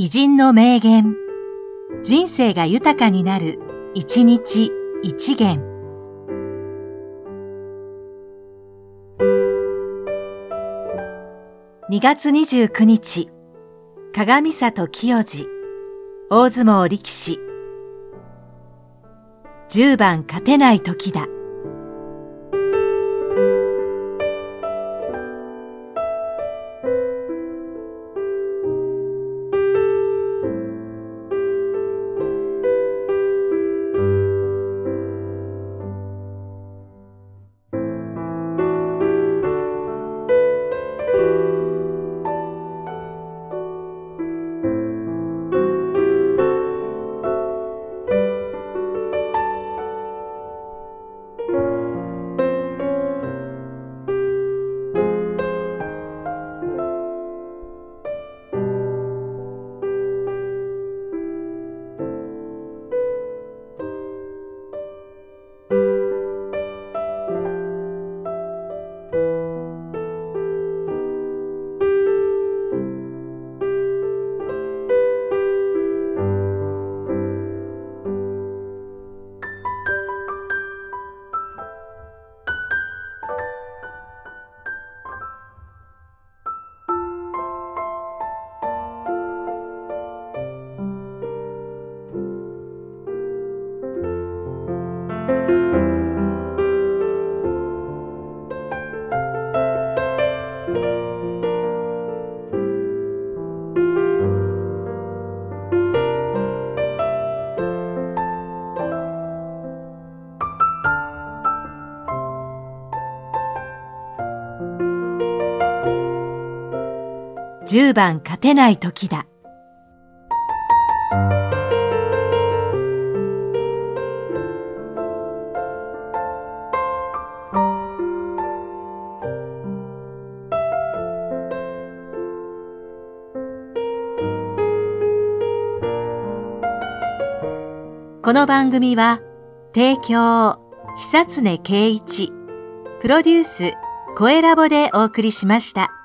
偉人の名言。人生が豊かになる、一日一元。2月29日、鏡里清治、大相撲力士。10番勝てない時だ。10番勝てない時だ。この番組は、提供、久常圭一、プロデュース、声ラボでお送りしました。